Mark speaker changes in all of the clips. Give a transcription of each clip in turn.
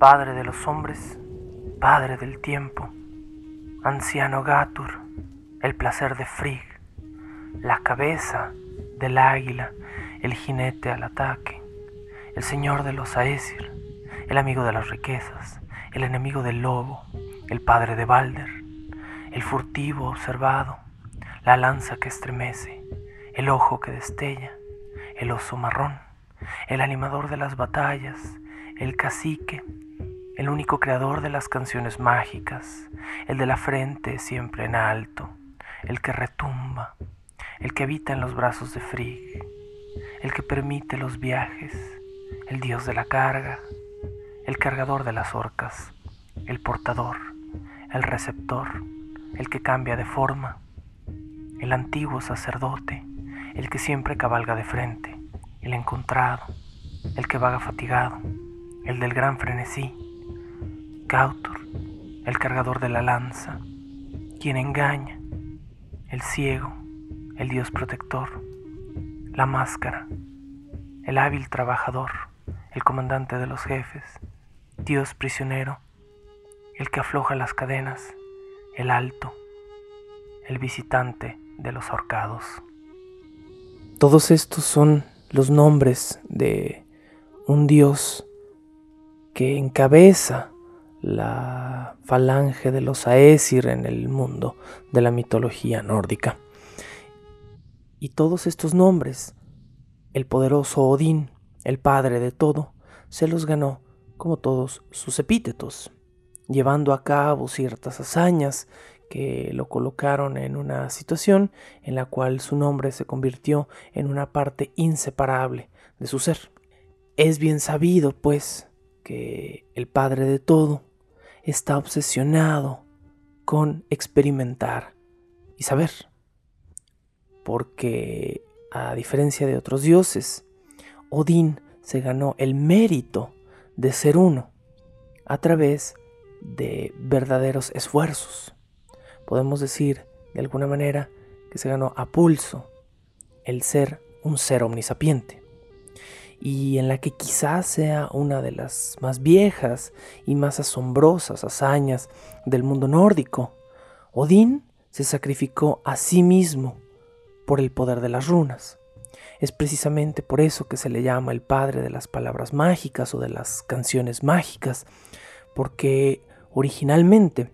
Speaker 1: Padre de los hombres, Padre del tiempo, anciano Gatur, el placer de Frigg, la cabeza del águila, el jinete al ataque, el señor de los Aesir, el amigo de las riquezas, el enemigo del lobo, el padre de Balder, el furtivo observado, la lanza que estremece, el ojo que destella, el oso marrón, el animador de las batallas, el cacique, el único creador de las canciones mágicas, el de la frente siempre en alto, el que retumba, el que habita en los brazos de Frigg, el que permite los viajes, el dios de la carga, el cargador de las orcas, el portador, el receptor, el que cambia de forma, el antiguo sacerdote, el que siempre cabalga de frente, el encontrado, el que vaga fatigado, el del gran frenesí, Cautor, el cargador de la lanza, quien engaña, el ciego, el dios protector, la máscara, el hábil trabajador, el comandante de los jefes, dios prisionero, el que afloja las cadenas, el alto, el visitante de los ahorcados. Todos estos son los nombres de un dios que encabeza la falange de los Aesir en el mundo de la mitología nórdica. Y todos estos nombres, el poderoso Odín, el padre de todo, se los ganó como todos sus epítetos, llevando a cabo ciertas hazañas que lo colocaron en una situación en la cual su nombre se convirtió en una parte inseparable de su ser. Es bien sabido, pues, que el Padre de todo está obsesionado con experimentar y saber. Porque, a diferencia de otros dioses, Odín se ganó el mérito de ser uno a través de verdaderos esfuerzos. Podemos decir, de alguna manera, que se ganó a pulso el ser un ser omnisapiente y en la que quizás sea una de las más viejas y más asombrosas hazañas del mundo nórdico. Odín se sacrificó a sí mismo por el poder de las runas. Es precisamente por eso que se le llama el padre de las palabras mágicas o de las canciones mágicas, porque originalmente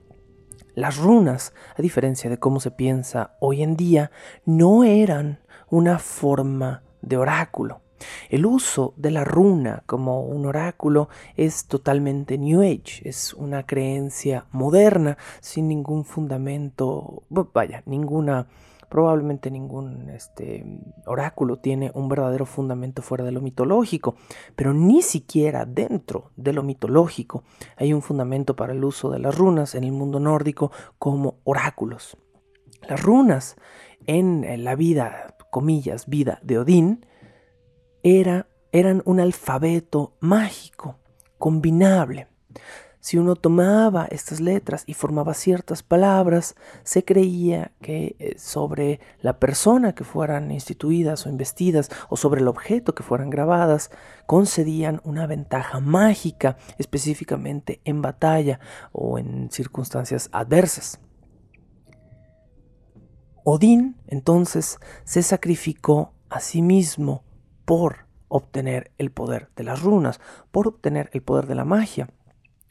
Speaker 1: las runas, a diferencia de cómo se piensa hoy en día, no eran una forma de oráculo. El uso de la runa como un oráculo es totalmente New Age, es una creencia moderna sin ningún fundamento, vaya, ninguna, probablemente ningún este, oráculo tiene un verdadero fundamento fuera de lo mitológico, pero ni siquiera dentro de lo mitológico hay un fundamento para el uso de las runas en el mundo nórdico como oráculos. Las runas en la vida, comillas, vida de Odín, eran un alfabeto mágico, combinable. Si uno tomaba estas letras y formaba ciertas palabras, se creía que eh, sobre la persona que fueran instituidas o investidas o sobre el objeto que fueran grabadas, concedían una ventaja mágica, específicamente en batalla o en circunstancias adversas. Odín entonces se sacrificó a sí mismo por obtener el poder de las runas, por obtener el poder de la magia,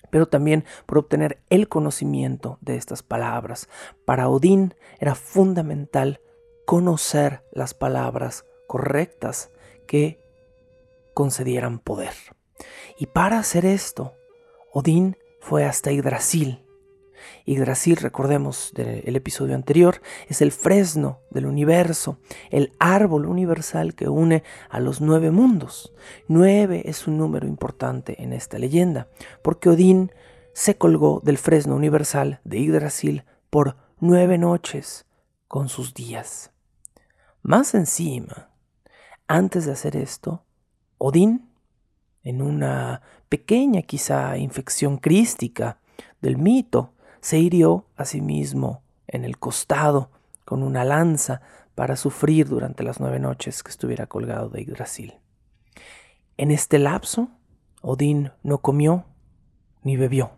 Speaker 1: pero también por obtener el conocimiento de estas palabras. Para Odín era fundamental conocer las palabras correctas que concedieran poder. Y para hacer esto, Odín fue hasta Yggdrasil, Yggdrasil, recordemos del episodio anterior, es el fresno del universo, el árbol universal que une a los nueve mundos. Nueve es un número importante en esta leyenda, porque Odín se colgó del fresno universal de Yggdrasil por nueve noches con sus días. Más encima, antes de hacer esto, Odín, en una pequeña quizá infección crística del mito, se hirió a sí mismo en el costado con una lanza para sufrir durante las nueve noches que estuviera colgado de Yggdrasil. En este lapso, Odín no comió ni bebió,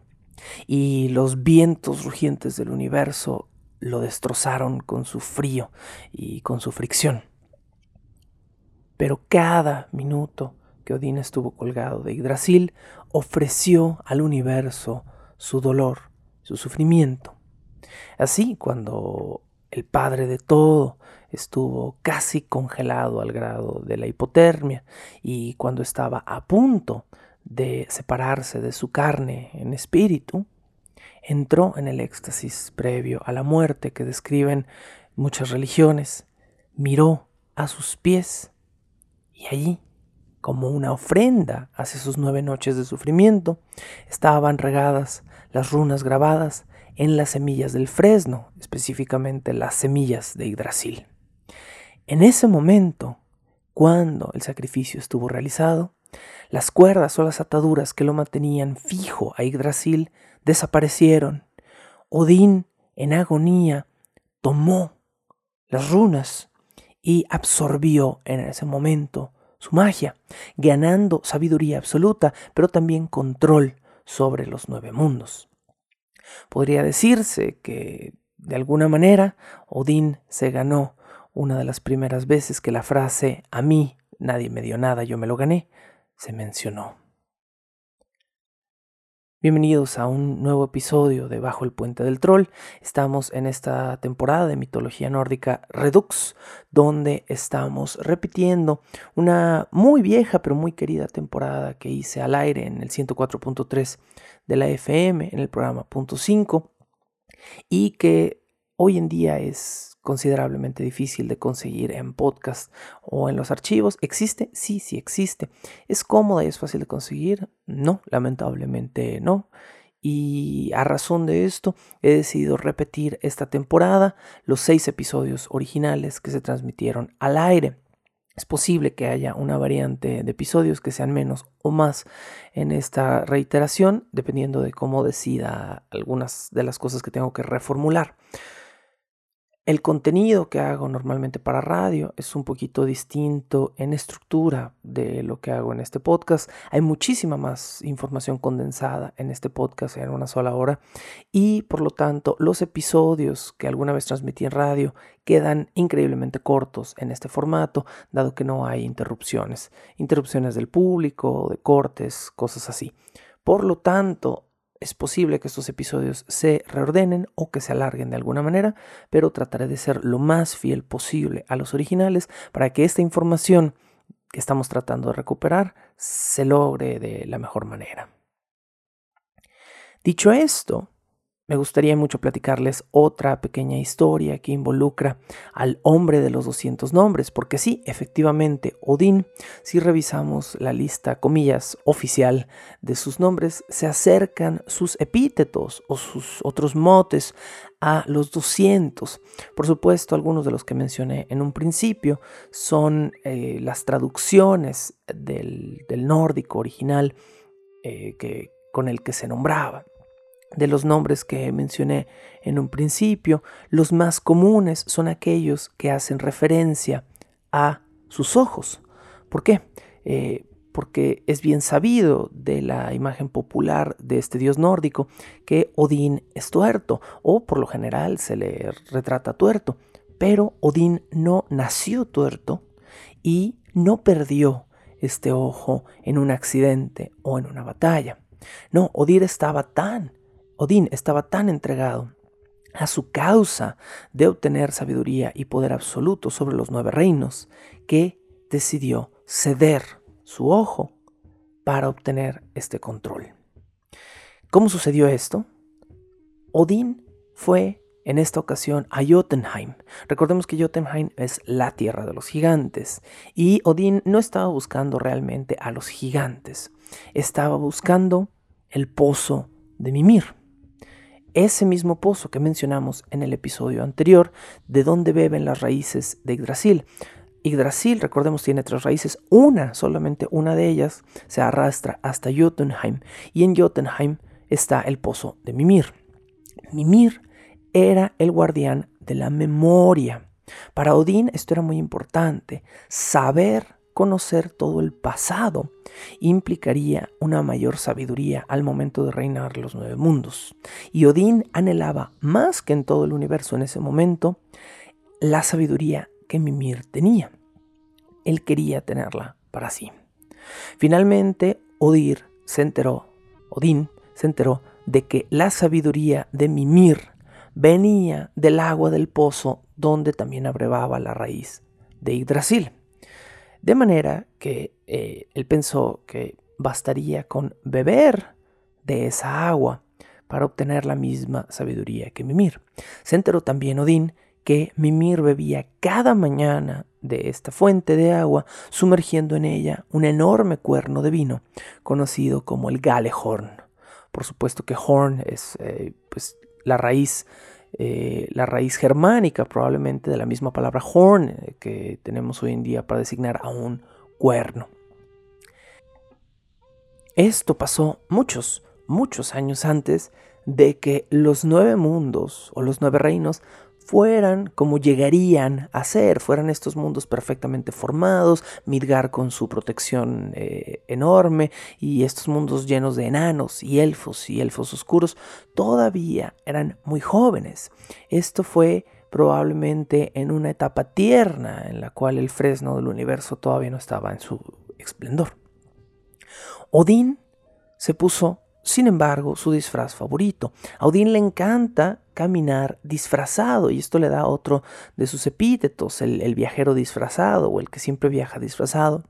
Speaker 1: y los vientos rugientes del universo lo destrozaron con su frío y con su fricción. Pero cada minuto que Odín estuvo colgado de Yggdrasil ofreció al universo su dolor, su sufrimiento. Así, cuando el padre de todo estuvo casi congelado al grado de la hipotermia y cuando estaba a punto de separarse de su carne en espíritu, entró en el éxtasis previo a la muerte que describen muchas religiones, miró a sus pies y allí, como una ofrenda hacia sus nueve noches de sufrimiento, estaban regadas las runas grabadas en las semillas del fresno, específicamente las semillas de Yggdrasil. En ese momento, cuando el sacrificio estuvo realizado, las cuerdas o las ataduras que lo mantenían fijo a Yggdrasil desaparecieron. Odín, en agonía, tomó las runas y absorbió en ese momento su magia, ganando sabiduría absoluta, pero también control sobre los nueve mundos. Podría decirse que, de alguna manera, Odín se ganó una de las primeras veces que la frase a mí nadie me dio nada, yo me lo gané, se mencionó. Bienvenidos a un nuevo episodio de Bajo el Puente del Troll. Estamos en esta temporada de mitología nórdica Redux, donde estamos repitiendo una muy vieja pero muy querida temporada que hice al aire en el 104.3 de la FM, en el programa punto 5, y que hoy en día es considerablemente difícil de conseguir en podcast o en los archivos. ¿Existe? Sí, sí existe. ¿Es cómoda y es fácil de conseguir? No, lamentablemente no. Y a razón de esto he decidido repetir esta temporada los seis episodios originales que se transmitieron al aire. Es posible que haya una variante de episodios que sean menos o más en esta reiteración, dependiendo de cómo decida algunas de las cosas que tengo que reformular. El contenido que hago normalmente para radio es un poquito distinto en estructura de lo que hago en este podcast. Hay muchísima más información condensada en este podcast en una sola hora y por lo tanto los episodios que alguna vez transmití en radio quedan increíblemente cortos en este formato dado que no hay interrupciones. Interrupciones del público, de cortes, cosas así. Por lo tanto, es posible que estos episodios se reordenen o que se alarguen de alguna manera, pero trataré de ser lo más fiel posible a los originales para que esta información que estamos tratando de recuperar se logre de la mejor manera. Dicho esto, me gustaría mucho platicarles otra pequeña historia que involucra al hombre de los 200 nombres, porque sí, efectivamente, Odín, si revisamos la lista, comillas, oficial de sus nombres, se acercan sus epítetos o sus otros motes a los 200. Por supuesto, algunos de los que mencioné en un principio son eh, las traducciones del, nórdico original eh, que, con el que se nombraba de los nombres que mencioné en un principio, los más comunes son aquellos que hacen referencia a sus ojos. ¿Por qué? Eh, porque es bien sabido de la imagen popular de este dios nórdico que Odín es tuerto, o por lo general se le retrata tuerto, pero Odín no nació tuerto y no perdió este ojo en un accidente o en una batalla. No, Odín estaba tan Odín estaba tan entregado a su causa de obtener sabiduría y poder absoluto sobre los nueve reinos que decidió ceder su ojo para obtener este control. ¿Cómo sucedió esto? Odín fue en esta ocasión a Jotunheim. Recordemos que Jotunheim es la tierra de los gigantes y Odín no estaba buscando realmente a los gigantes, estaba buscando el pozo de Mimir. Ese mismo pozo que mencionamos en el episodio anterior, de donde beben las raíces de Yggdrasil. Yggdrasil, recordemos, tiene tres raíces. Una, solamente una de ellas, se arrastra hasta Jotunheim. Y en Jotunheim está el pozo de Mimir. Mimir era el guardián de la memoria. Para Odín esto era muy importante. Saber conocer todo el pasado implicaría una mayor sabiduría al momento de reinar los nueve mundos. Y Odín anhelaba más que en todo el universo en ese momento la sabiduría que Mimir tenía. Él quería tenerla para sí. Finalmente, Odir se enteró, Odín se enteró de que la sabiduría de Mimir venía del agua del pozo donde también abrevaba la raíz de Yggdrasil. De manera que eh, él pensó que bastaría con beber de esa agua para obtener la misma sabiduría que Mimir. Se enteró también Odín que Mimir bebía cada mañana de esta fuente de agua, sumergiendo en ella un enorme cuerno de vino, conocido como el Galehorn. Por supuesto que horn es eh, pues, la raíz, eh, la raíz germánica probablemente de la misma palabra horn eh, que tenemos hoy en día para designar a un cuerno. Esto pasó muchos, muchos años antes de que los nueve mundos o los nueve reinos fueran como llegarían a ser, fueran estos mundos perfectamente formados, Midgar con su protección eh, enorme y estos mundos llenos de enanos y elfos y elfos oscuros, todavía eran muy jóvenes. Esto fue probablemente en una etapa tierna en la cual el fresno del universo todavía no estaba en su esplendor. Odín se puso sin embargo, su disfraz favorito. A Odín le encanta caminar disfrazado y esto le da otro de sus epítetos, el, viajero disfrazado o el que siempre viaja disfrazado,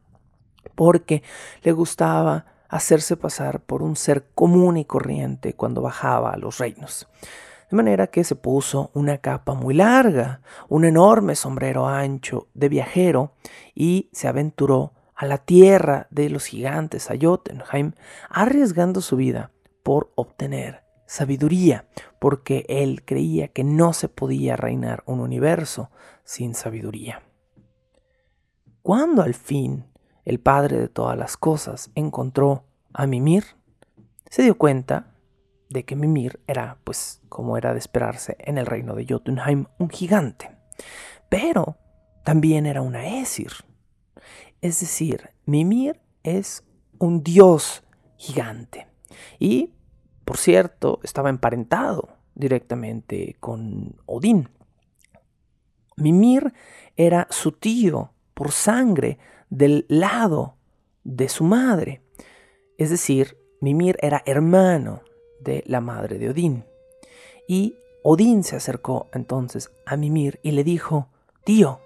Speaker 1: porque le gustaba hacerse pasar por un ser común y corriente cuando bajaba a los reinos. De manera que se puso una capa muy larga, un enorme sombrero ancho de viajero y se aventuró a la tierra de los gigantes, a Jotunheim, arriesgando su vida por obtener sabiduría, porque él creía que no se podía reinar un universo sin sabiduría. Cuando al fin el Padre de todas las cosas encontró a Mimir, se dio cuenta de que Mimir era, pues, como era de esperarse en el reino de Jotunheim, un gigante, pero también era una Esir, es decir, Mimir es un dios gigante. Y, por cierto, estaba emparentado directamente con Odín. Mimir era su tío por sangre del lado de su madre. Es decir, Mimir era hermano de la madre de Odín. Y Odín se acercó entonces a Mimir y le dijo, tío,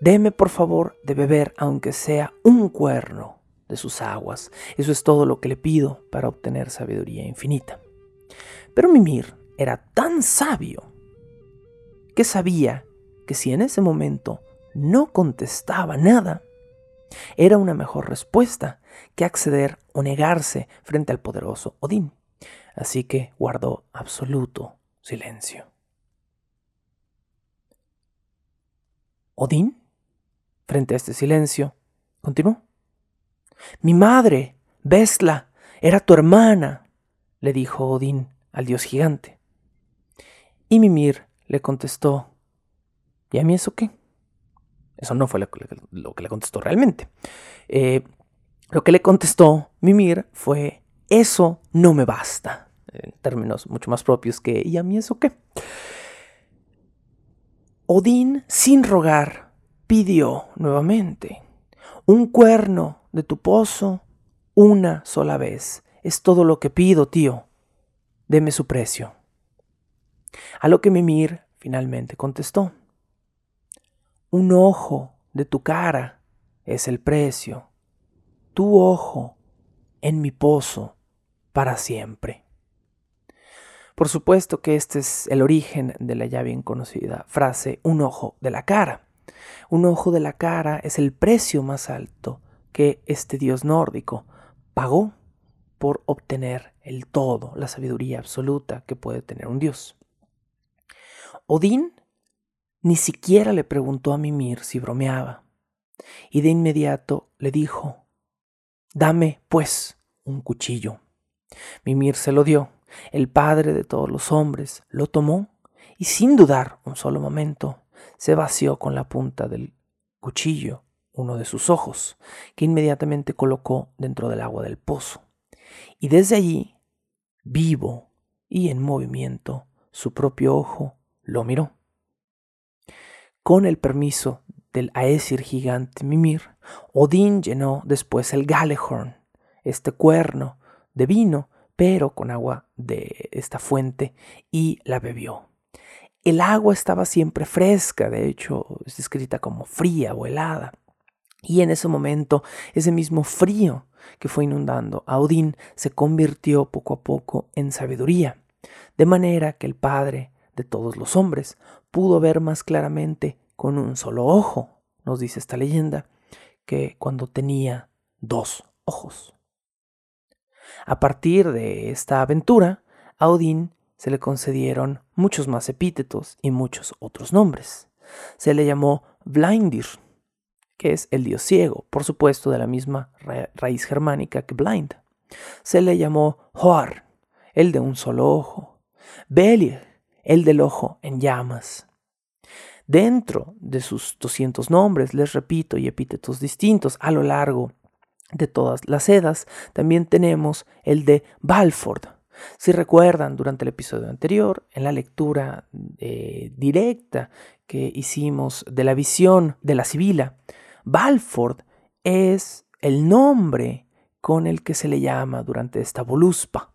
Speaker 1: Deme por favor de beber aunque sea un cuerno de sus aguas. Eso es todo lo que le pido para obtener sabiduría infinita. Pero Mimir era tan sabio que sabía que si en ese momento no contestaba nada, era una mejor respuesta que acceder o negarse frente al poderoso Odín. Así que guardó absoluto silencio. Odín Frente a este silencio, continuó. Mi madre, Vesla, era tu hermana, le dijo Odín al dios gigante. Y Mimir le contestó, ¿y a mí eso qué? Eso no fue lo que, le contestó realmente. Eh, lo que le contestó Mimir fue, eso no me basta, en términos mucho más propios que, ¿y a mí eso qué? Odín, sin rogar, pidió nuevamente, un cuerno de tu pozo una sola vez. Es todo lo que pido, tío. Deme su precio. A lo que Mimir finalmente contestó. Un ojo de tu cara es el precio. Tu ojo en mi pozo para siempre. Por supuesto que este es el origen de la ya bien conocida frase un ojo de la cara. Un ojo de la cara es el precio más alto que este dios nórdico pagó por obtener el todo, la sabiduría absoluta que puede tener un dios. Odín ni siquiera le preguntó a Mimir si bromeaba, y de inmediato le dijo, Dame, pues, un cuchillo. Mimir se lo dio, el padre de todos los hombres lo tomó y sin dudar un solo momento se vació con la punta del cuchillo uno de sus ojos, que inmediatamente colocó dentro del agua del pozo. Y desde allí, vivo y en movimiento, su propio ojo lo miró. Con el permiso del Aesir gigante Mimir, Odín llenó después el Galehorn, este cuerno de vino, pero con agua de esta fuente, y la bebió. El agua estaba siempre fresca, de hecho es descrita como fría o helada. Y en ese momento, ese mismo frío que fue inundando a Odín se convirtió poco a poco en sabiduría, de manera que el Padre de todos los hombres pudo ver más claramente con un solo ojo, nos dice esta leyenda, que cuando tenía dos ojos. A partir de esta aventura, a Odín se le concedieron muchos más epítetos y muchos otros nombres. Se le llamó Blindir, que es el dios ciego, por supuesto de la misma raíz germánica que blind. Se le llamó Hoar, el de un solo ojo. Belir, el del ojo en llamas. Dentro de sus 200 nombres, les repito, y epítetos distintos a lo largo de todas las edas, también tenemos el de Balford, si recuerdan, durante el episodio anterior, en la lectura eh, directa que hicimos de la visión de la Sibila, Balford es el nombre con el que se le llama durante esta voluspa.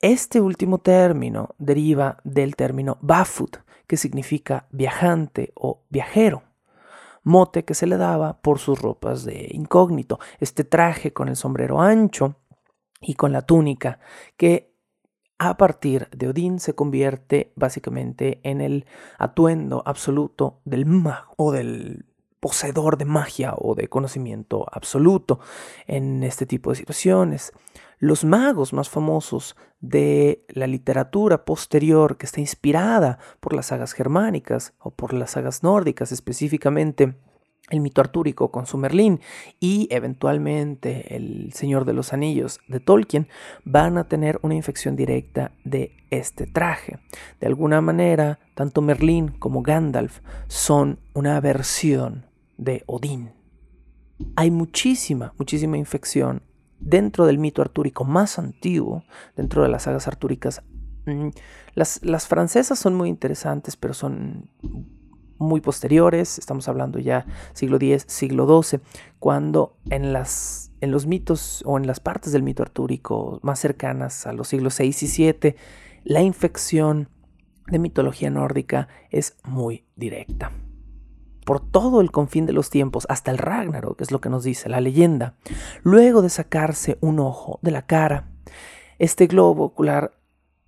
Speaker 1: Este último término deriva del término Bafut, que significa viajante o viajero mote que se le daba por sus ropas de incógnito, este traje con el sombrero ancho y con la túnica, que a partir de Odín se convierte básicamente en el atuendo absoluto del mago o del poseedor de magia o de conocimiento absoluto en este tipo de situaciones. Los magos más famosos de la literatura posterior que está inspirada por las sagas germánicas o por las sagas nórdicas específicamente el mito artúrico con su Merlín y eventualmente el Señor de los Anillos de Tolkien van a tener una infección directa de este traje. De alguna manera, tanto Merlín como Gandalf son una versión de Odín. Hay muchísima, muchísima infección dentro del mito artúrico más antiguo, dentro de las sagas artúricas. Mm, las, las francesas son muy interesantes, pero son muy posteriores, estamos hablando ya siglo X, siglo XII, cuando en, las, en los mitos o en las partes del mito artúrico más cercanas a los siglos VI y VII, la infección de mitología nórdica es muy directa. Por todo el confín de los tiempos, hasta el Ragnarok, es lo que nos dice la leyenda, luego de sacarse un ojo de la cara, este globo ocular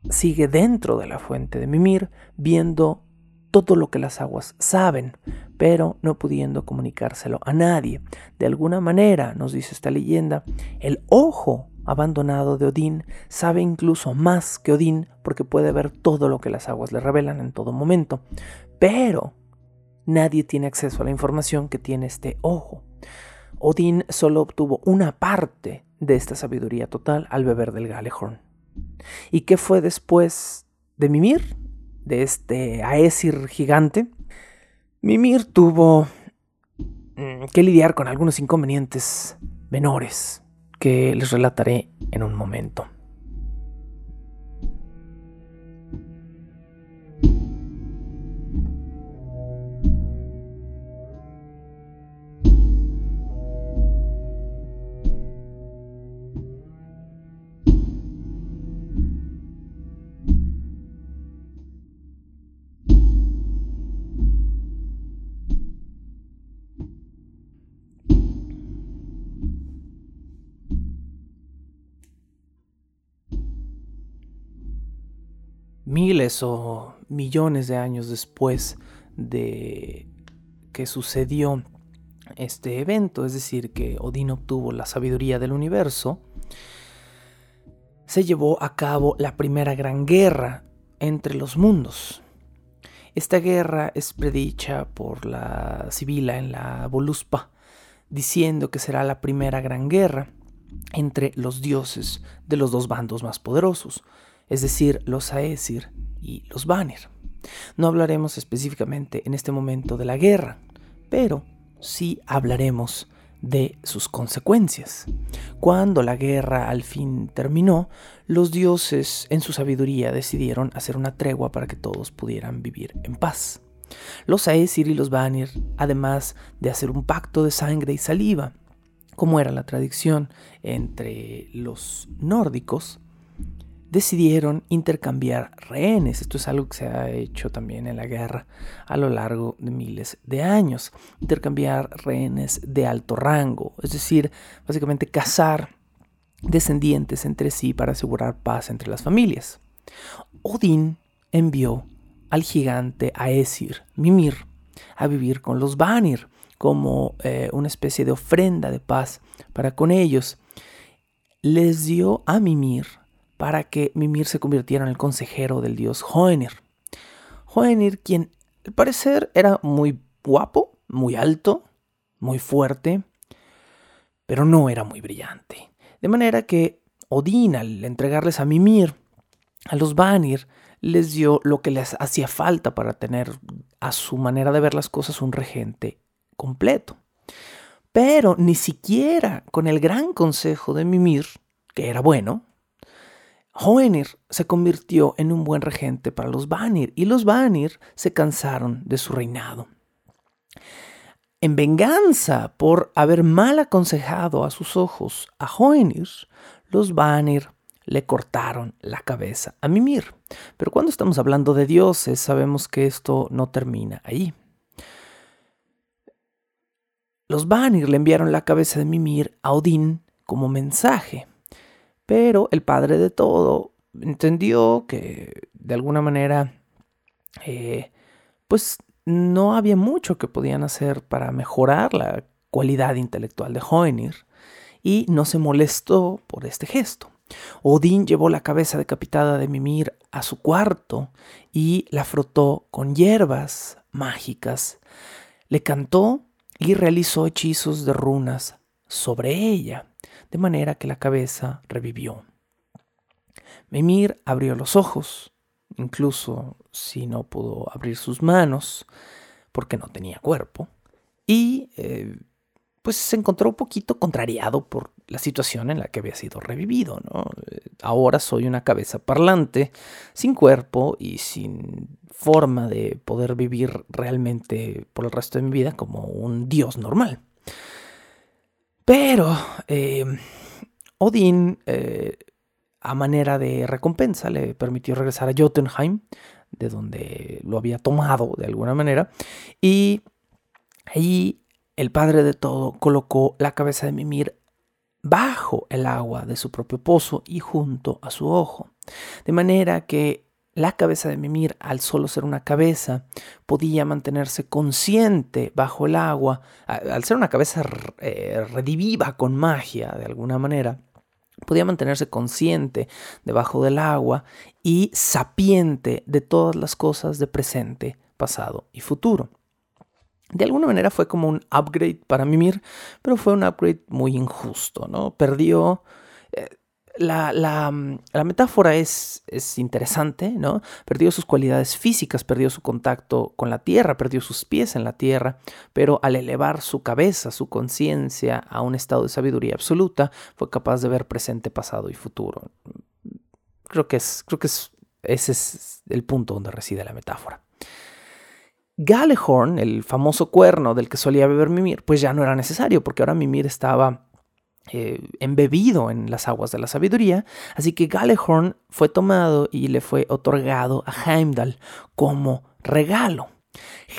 Speaker 1: sigue dentro de la fuente de Mimir, viendo todo lo que las aguas saben, pero no pudiendo comunicárselo a nadie. De alguna manera, nos dice esta leyenda, el ojo abandonado de Odín sabe incluso más que Odín porque puede ver todo lo que las aguas le revelan en todo momento, pero nadie tiene acceso a la información que tiene este ojo. Odín solo obtuvo una parte de esta sabiduría total al beber del Galehorn. ¿Y qué fue después de Mimir? De este Aesir gigante, Mimir tuvo mm, que lidiar con algunos inconvenientes menores que les relataré en un momento. Miles o millones de años después de que sucedió este evento, es decir, que Odín obtuvo la sabiduría del universo, se llevó a cabo la primera gran guerra entre los mundos. Esta guerra es predicha por la Sibila en la Voluspa, diciendo que será la primera gran guerra entre los dioses de los dos bandos más poderosos, es decir, los Aesir y los Vanir. No hablaremos específicamente en este momento de la guerra, pero sí hablaremos de sus consecuencias. Cuando la guerra al fin terminó, los dioses en su sabiduría decidieron hacer una tregua para que todos pudieran vivir en paz. Los Aesir y los Vanir, además de hacer un pacto de sangre y saliva, como era la tradición entre los nórdicos, decidieron intercambiar rehenes. Esto es algo que se ha hecho también en la guerra a lo largo de miles de años. Intercambiar rehenes de alto rango, es decir, básicamente cazar descendientes entre sí para asegurar paz entre las familias. Odín envió al gigante Aesir, Mimir, a vivir con los Vanir como eh, una especie de ofrenda de paz para con ellos. Les dio a Mimir para que Mimir se convirtiera en el consejero del dios Hoenir. Hoenir, quien al parecer era muy guapo, muy alto, muy fuerte, pero no era muy brillante. De manera que Odín, al entregarles a Mimir, a los Vanir, les dio lo que les hacía falta para tener a su manera de ver las cosas un regente completo. Pero ni siquiera con el gran consejo de Mimir, que era bueno, Hoenir se convirtió en un buen regente para los Vanir y los Vanir se cansaron de su reinado. En venganza por haber mal aconsejado a sus ojos a Hoenir, los Vanir le cortaron la cabeza a Mimir. Pero cuando estamos hablando de dioses, sabemos que esto no termina ahí. Los Vanir le enviaron la cabeza de Mimir a Odín como mensaje. Pero el padre de todo entendió que de alguna manera, eh, pues no había mucho que podían hacer para mejorar la cualidad intelectual de Hoenir y no se molestó por este gesto. Odín llevó la cabeza decapitada de Mimir a su cuarto y la frotó con hierbas mágicas. Le cantó y realizó hechizos de runas sobre ella de manera que la cabeza revivió. Mimir abrió los ojos, incluso si no pudo abrir sus manos, porque no tenía cuerpo, y eh, pues se encontró un poquito contrariado por la situación en la que había sido revivido. Ahora soy una cabeza parlante, sin cuerpo y sin forma de poder vivir realmente por el resto de mi vida como un dios normal. Pero eh, Odín, eh, a manera de recompensa, le permitió regresar a Jotunheim, de donde lo había tomado de alguna manera, y ahí el padre de todo colocó la cabeza de Mimir bajo el agua de su propio pozo y junto a su ojo, de manera que la cabeza de Mimir, al solo ser una cabeza, podía mantenerse consciente bajo el agua, al ser una cabeza eh, rediviva con magia de alguna manera, podía mantenerse consciente debajo del agua y sapiente de todas las cosas de presente, pasado y futuro. De alguna manera fue como un upgrade para Mimir, pero fue un upgrade muy injusto, ¿no? Perdió eh, la, mm, la, metáfora es, es, interesante, ¿no? Perdió sus cualidades físicas, perdió su contacto con la tierra, perdió sus pies en la tierra, pero al elevar su cabeza, su conciencia a un estado de sabiduría absoluta, fue capaz de ver presente, pasado y futuro. Creo que, es, creo que es, ese es el punto donde reside la metáfora. Galehorn, el famoso cuerno del que solía beber Mimir, pues ya no era necesario, porque ahora Mimir estaba eh, embebido en las aguas de la sabiduría, así que Galehorn fue tomado y le fue otorgado a Heimdall como regalo.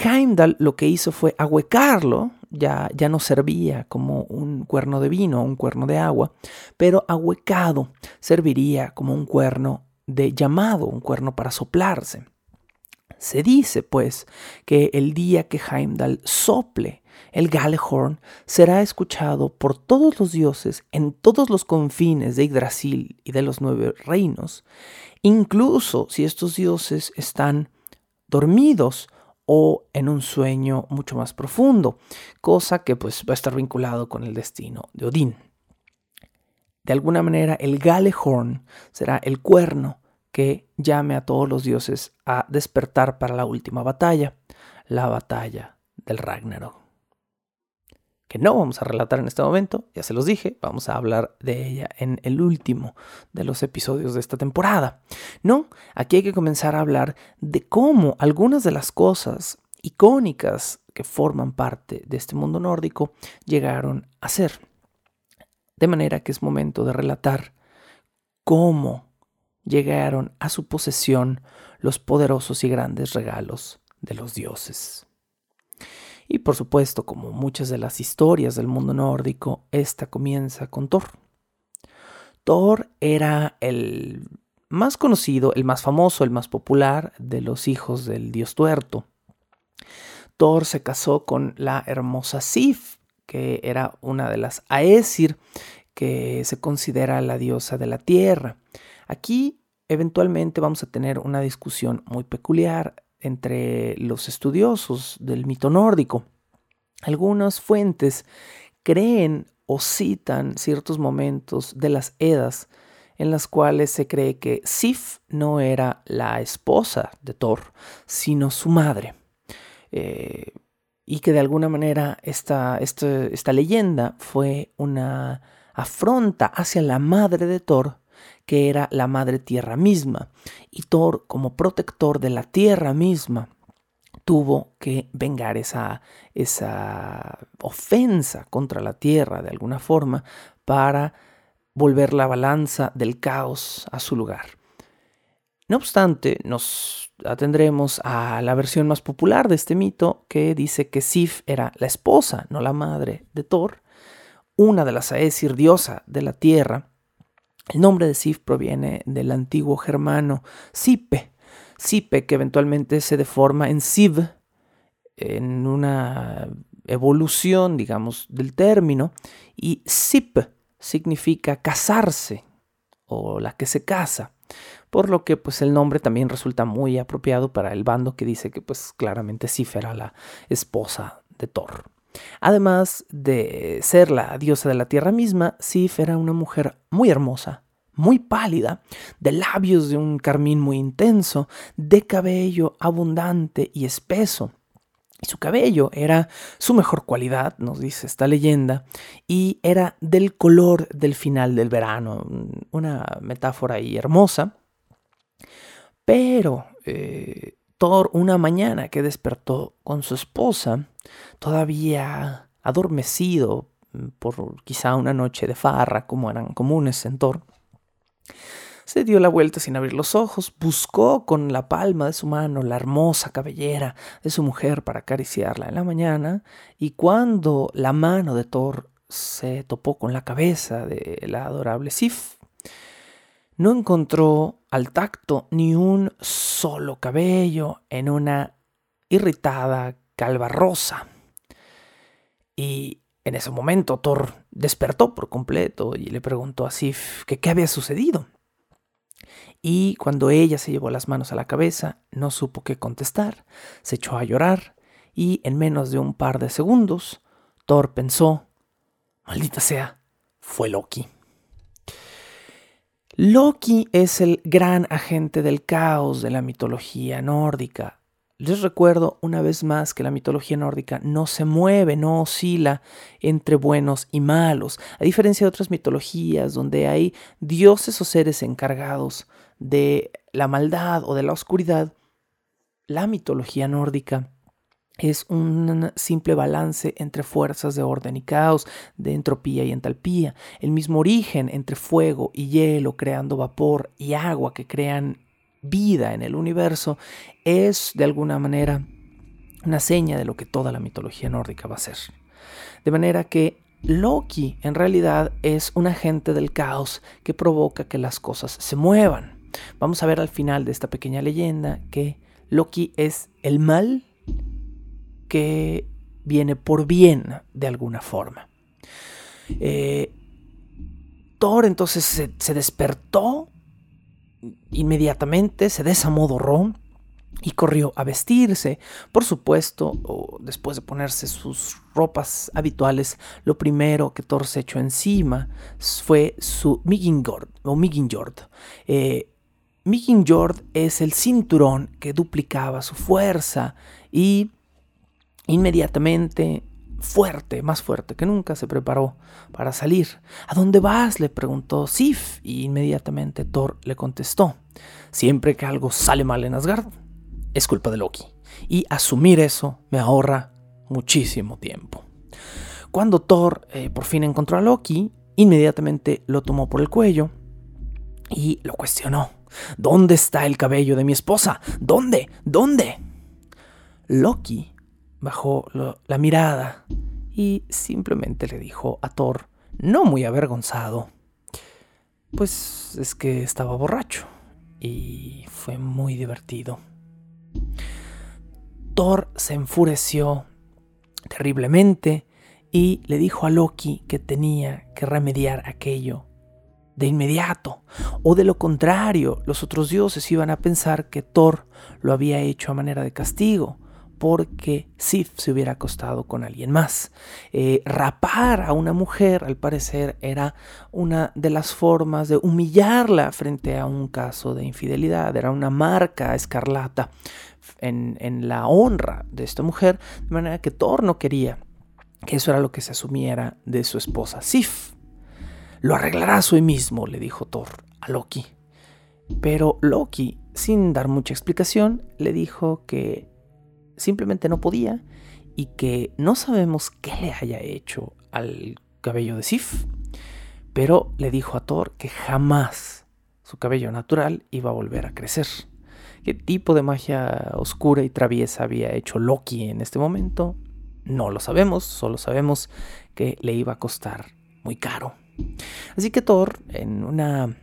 Speaker 1: Heimdall lo que hizo fue ahuecarlo, ya, ya no servía como un cuerno de vino o un cuerno de agua, pero ahuecado serviría como un cuerno de llamado, un cuerno para soplarse. Se dice, pues, que el día que Heimdall sople el Galehorn será escuchado por todos los dioses en todos los confines de Yggdrasil y de los nueve reinos, incluso si estos dioses están dormidos o en un sueño mucho más profundo, cosa que pues va a estar vinculado con el destino de Odín. De alguna manera el Galehorn será el cuerno que llame a todos los dioses a despertar para la última batalla, la batalla del Ragnarok. Que no vamos a relatar en este momento, ya se los dije, vamos a hablar de ella en el último de los episodios de esta temporada. No, aquí hay que comenzar a hablar de cómo algunas de las cosas icónicas que forman parte de este mundo nórdico llegaron a ser. De manera que es momento de relatar cómo llegaron a su posesión los poderosos y grandes regalos de los dioses. Y por supuesto, como muchas de las historias del mundo nórdico, esta comienza con Thor. Thor era el más conocido, el más famoso, el más popular de los hijos del dios tuerto. Thor se casó con la hermosa Sif, que era una de las Aesir, que se considera la diosa de la tierra. Aquí eventualmente vamos a tener una discusión muy peculiar entre los estudiosos del mito nórdico. Algunas fuentes creen o citan ciertos momentos de las Edas en las cuales se cree que Sif no era la esposa de Thor, sino su madre. Eh, y que de alguna manera esta, esta leyenda fue una afronta hacia la madre de Thor que era la madre tierra misma, y Thor, como protector de la tierra misma, tuvo que vengar esa, esa ofensa contra la tierra de alguna forma para volver la balanza del caos a su lugar. No obstante, nos atendremos a la versión más popular de este mito que dice que Sif era la esposa, no la madre de Thor, una de las Aesir diosa de la tierra, el nombre de Sif proviene del antiguo germano Sipe, Sipe que eventualmente se deforma en Siv, en una evolución, digamos, del término, y Sip significa casarse o la que se casa, por lo que pues el nombre también resulta muy apropiado para el bando que dice que pues claramente Sif era la esposa de Thor. Además de ser la diosa de la tierra misma, Sif era una mujer muy hermosa, muy pálida, de labios de un carmín muy intenso, de cabello abundante y espeso. Y su cabello era su mejor cualidad, nos dice esta leyenda, y era del color del final del verano, una metáfora hermosa. Pero eh, Thor, una mañana que despertó con su esposa, todavía adormecido por quizá una noche de farra, como eran comunes en Thor, se dio la vuelta sin abrir los ojos, buscó con la palma de su mano la hermosa cabellera de su mujer para acariciarla en la mañana, y cuando la mano de Thor se topó con la cabeza de la adorable Sif, no encontró al tacto ni un solo cabello en una irritada calva rosa. Y en ese momento Thor despertó por completo y le preguntó a Sif que qué había sucedido. Y cuando ella se llevó las manos a la cabeza, no supo qué contestar, se echó a llorar y en menos de un par de segundos, Thor pensó, maldita sea, fue Loki. Loki es el gran agente del caos de la mitología nórdica. Les recuerdo una vez más que la mitología nórdica no se mueve, no oscila entre buenos y malos, a diferencia de otras mitologías donde hay dioses o seres encargados de la maldad o de la oscuridad. La mitología nórdica es un simple balance entre fuerzas de orden y caos, de entropía y entalpía, el mismo origen entre fuego y hielo creando vapor y agua que crean vida en el universo, es de alguna manera una seña de lo que toda la mitología nórdica va a ser. De manera que Loki en realidad es un agente del caos que provoca que las cosas se muevan. Vamos a ver al final de esta pequeña leyenda que Loki es el mal que viene por bien de alguna forma. Eh, Thor entonces se, despertó inmediatamente, se desamodorró y corrió a vestirse. Por supuesto, después de ponerse sus ropas habituales, lo primero que Thor se echó encima fue su Migingord o. Eh, es el cinturón que duplicaba su fuerza y inmediatamente fuerte, más fuerte que nunca, se preparó para salir. ¿A dónde vas? le preguntó Sif y inmediatamente Thor le contestó. Siempre que algo sale mal en Asgard, es culpa de Loki. Y asumir eso me ahorra muchísimo tiempo. Cuando Thor eh, por fin encontró a Loki, inmediatamente lo tomó por el cuello y lo cuestionó. ¿Dónde está el cabello de mi esposa? ¿Dónde? ¿Dónde? Loki bajó la mirada y simplemente le dijo a Thor, no muy avergonzado, pues es que estaba borracho y fue muy divertido. Thor se enfureció terriblemente y le dijo a Loki que tenía que remediar aquello de inmediato, o de lo contrario, los otros dioses iban a pensar que Thor lo había hecho a manera de castigo, porque Sif se hubiera acostado con alguien más. Eh, rapar a una mujer, al parecer, era una de las formas de humillarla frente a un caso de infidelidad, era una marca escarlata en, en la honra de esta mujer, de manera que Thor no quería que eso era lo que se asumiera de su esposa Sif. Lo arreglarás hoy mismo, le dijo Thor a Loki. Pero Loki, sin dar mucha explicación, le dijo que simplemente no podía y que no sabemos qué le haya hecho al cabello de Sif, pero le dijo a Thor que jamás su cabello natural iba a volver a crecer. ¿Qué tipo de magia oscura y traviesa había hecho Loki en este momento? No lo sabemos, solo sabemos que le iba a costar muy caro. Así que Thor, en una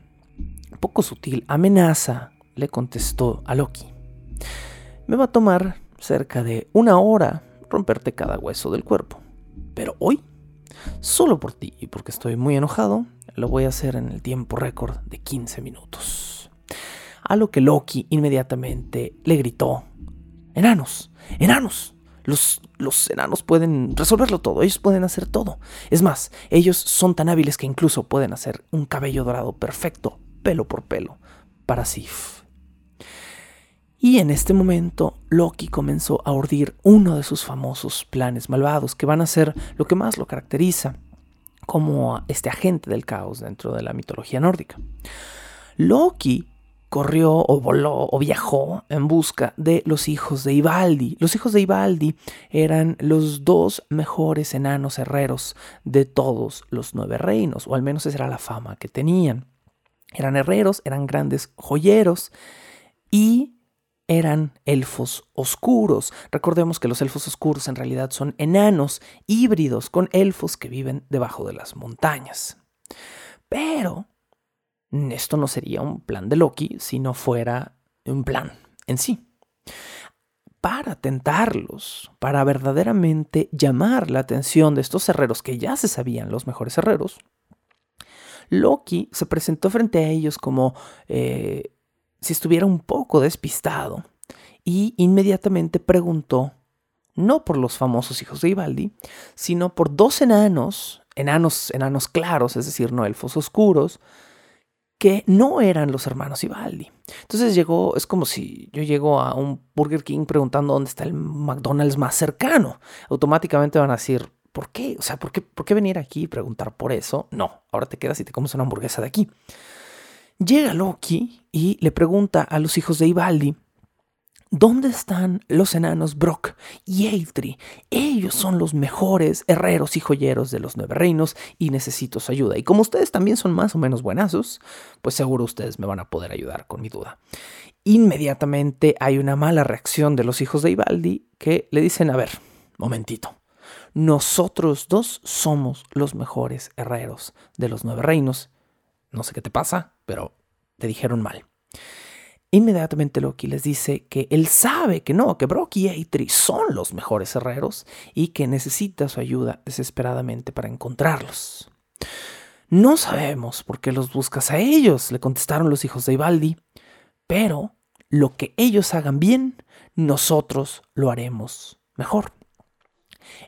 Speaker 1: poco sutil amenaza, le contestó a Loki. Me va a tomar cerca de una hora romperte cada hueso del cuerpo. Pero hoy, solo por ti y porque estoy muy enojado, lo voy a hacer en el tiempo récord de 15 minutos. A lo que Loki inmediatamente le gritó, enanos, enanos, los, los, enanos pueden resolverlo todo, ellos pueden hacer todo. Es más, ellos son tan hábiles que incluso pueden hacer un cabello dorado perfecto, pelo por pelo, para Sif. Y en este momento Loki comenzó a urdir uno de sus famosos planes malvados, que van a ser lo que más lo caracteriza como este agente del caos dentro de la mitología nórdica. Loki corrió o voló o viajó en busca de los hijos de Ivaldi. Los hijos de Ivaldi eran los dos mejores enanos herreros de todos los nueve reinos, o al menos esa era la fama que tenían. Eran herreros, eran grandes joyeros y eran elfos oscuros. Recordemos que los elfos oscuros en realidad son enanos híbridos con elfos que viven debajo de las montañas. Pero esto no sería un plan de Loki si no fuera un plan en sí. Para tentarlos, para verdaderamente llamar la atención de estos herreros que ya se sabían los mejores herreros, Loki se presentó frente a ellos como eh, si estuviera un poco despistado y inmediatamente preguntó, no por los famosos hijos de Ivaldi, sino por dos enanos, enanos, enanos claros, es decir, no elfos oscuros, que no eran los hermanos Ivaldi. Entonces llegó, es como si yo llego a un Burger King preguntando dónde está el McDonald's más cercano. Automáticamente van a decir, ¿por qué? O sea, ¿por qué, ¿por qué venir aquí y preguntar por eso? No, ahora te quedas y te comes una hamburguesa de aquí. Llega Loki y le pregunta a los hijos de Ivaldi, ¿dónde están los enanos Brock y Eitri? Ellos son los mejores herreros y joyeros de los nueve reinos y necesito su ayuda. Y como ustedes también son más o menos buenazos, pues seguro ustedes me van a poder ayudar con mi duda. Inmediatamente hay una mala reacción de los hijos de Ivaldi que le dicen, a ver, momentito. Nosotros dos somos los mejores herreros de los nueve reinos no sé qué te pasa, pero te dijeron mal. Inmediatamente Loki les dice que él sabe que no, que Brock y Eitri son los mejores herreros y que necesita su ayuda desesperadamente para encontrarlos. No sabemos por qué los buscas a ellos, le contestaron los hijos de Ibaldi, pero lo que ellos hagan bien, nosotros lo haremos mejor.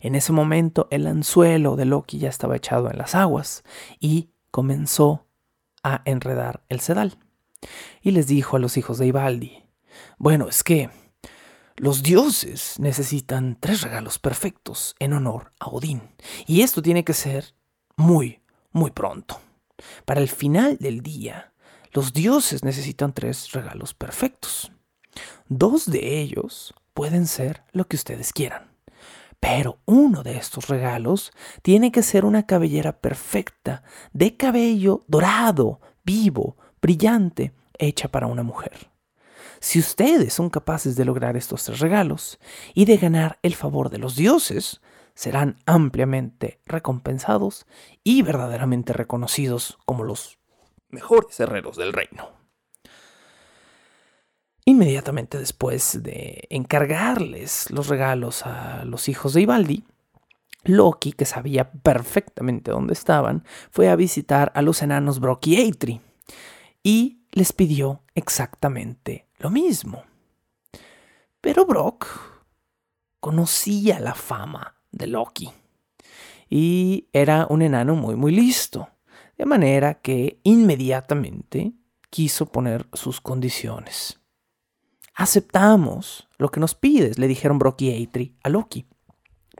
Speaker 1: En ese momento el anzuelo de Loki ya estaba echado en las aguas y comenzó a enredar el sedal. Y les dijo a los hijos de Ibaldi, bueno, es que los dioses necesitan tres regalos perfectos en honor a Odín, y esto tiene que ser muy, muy pronto. Para el final del día, los dioses necesitan tres regalos perfectos. Dos de ellos pueden ser lo que ustedes quieran. Pero uno de estos regalos tiene que ser una cabellera perfecta, de cabello dorado, vivo, brillante, hecha para una mujer. Si ustedes son capaces de lograr estos tres regalos y de ganar el favor de los dioses, serán ampliamente recompensados y verdaderamente reconocidos como los mejores herreros del reino. Inmediatamente después de encargarles los regalos a los hijos de Ibaldi, Loki, que sabía perfectamente dónde estaban, fue a visitar a los enanos Brock y Eitri y les pidió exactamente lo mismo. Pero Brock conocía la fama de Loki y era un enano muy muy listo, de manera que inmediatamente quiso poner sus condiciones. Aceptamos lo que nos pides, le dijeron Brock y Eitri a Loki,